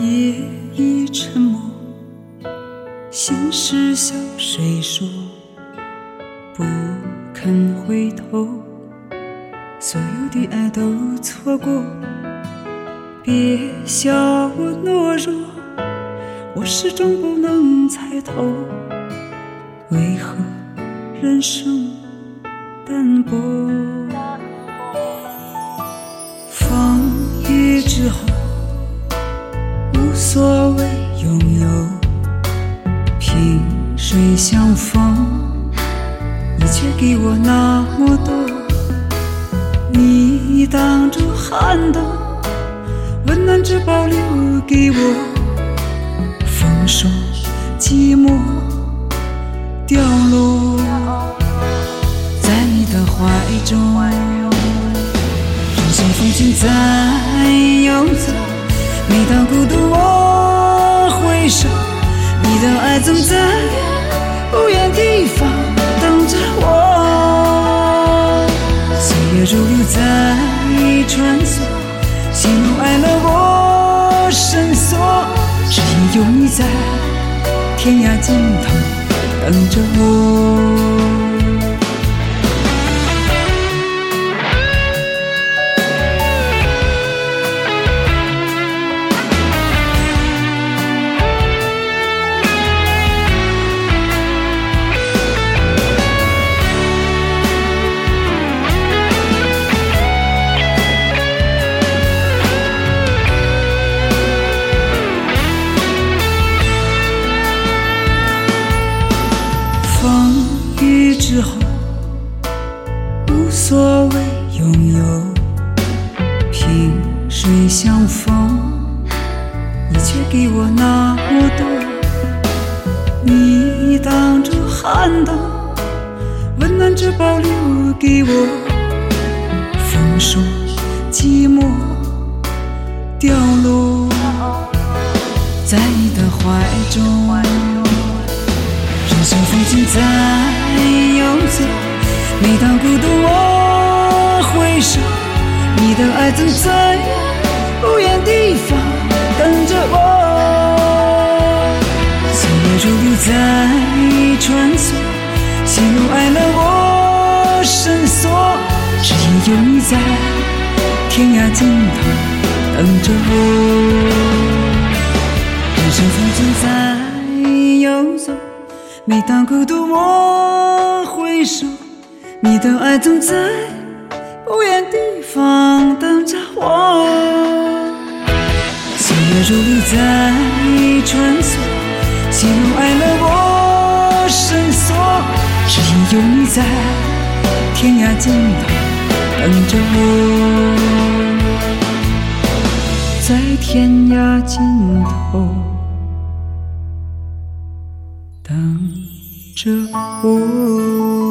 夜已沉默，心事向谁说？不肯回头，所有的爱都错过。别笑我懦弱，我始终不能猜透，为何人生淡薄？风雨之后。无所谓拥有，萍水相逢，你却给我那么多。你挡住寒冬，温暖只保留给我。风说寂寞掉落在你的怀中，人生风景在游走。每当孤独，我回首，你的爱总在不远地方等着我。岁月如流在穿梭，喜怒哀乐我深锁，只因有你在天涯尽头等着我。风雨之后无所谓拥有，萍水相逢，你却给我那么多。你挡住寒冬，温暖只保留给我。风霜寂寞掉落在你的怀中。人生风景在游走，每当孤独我回首，你的爱总在不远地方等着我。岁月如流在穿梭，喜怒哀乐我深锁，只因有你在天涯尽头等着我。人生风景在游走。每当孤独，我回首，你的爱总在不远地方等着我。岁月如流在穿梭，喜怒哀乐我深锁，只因有你在天涯尽头等着我，在天涯尽头。等着我。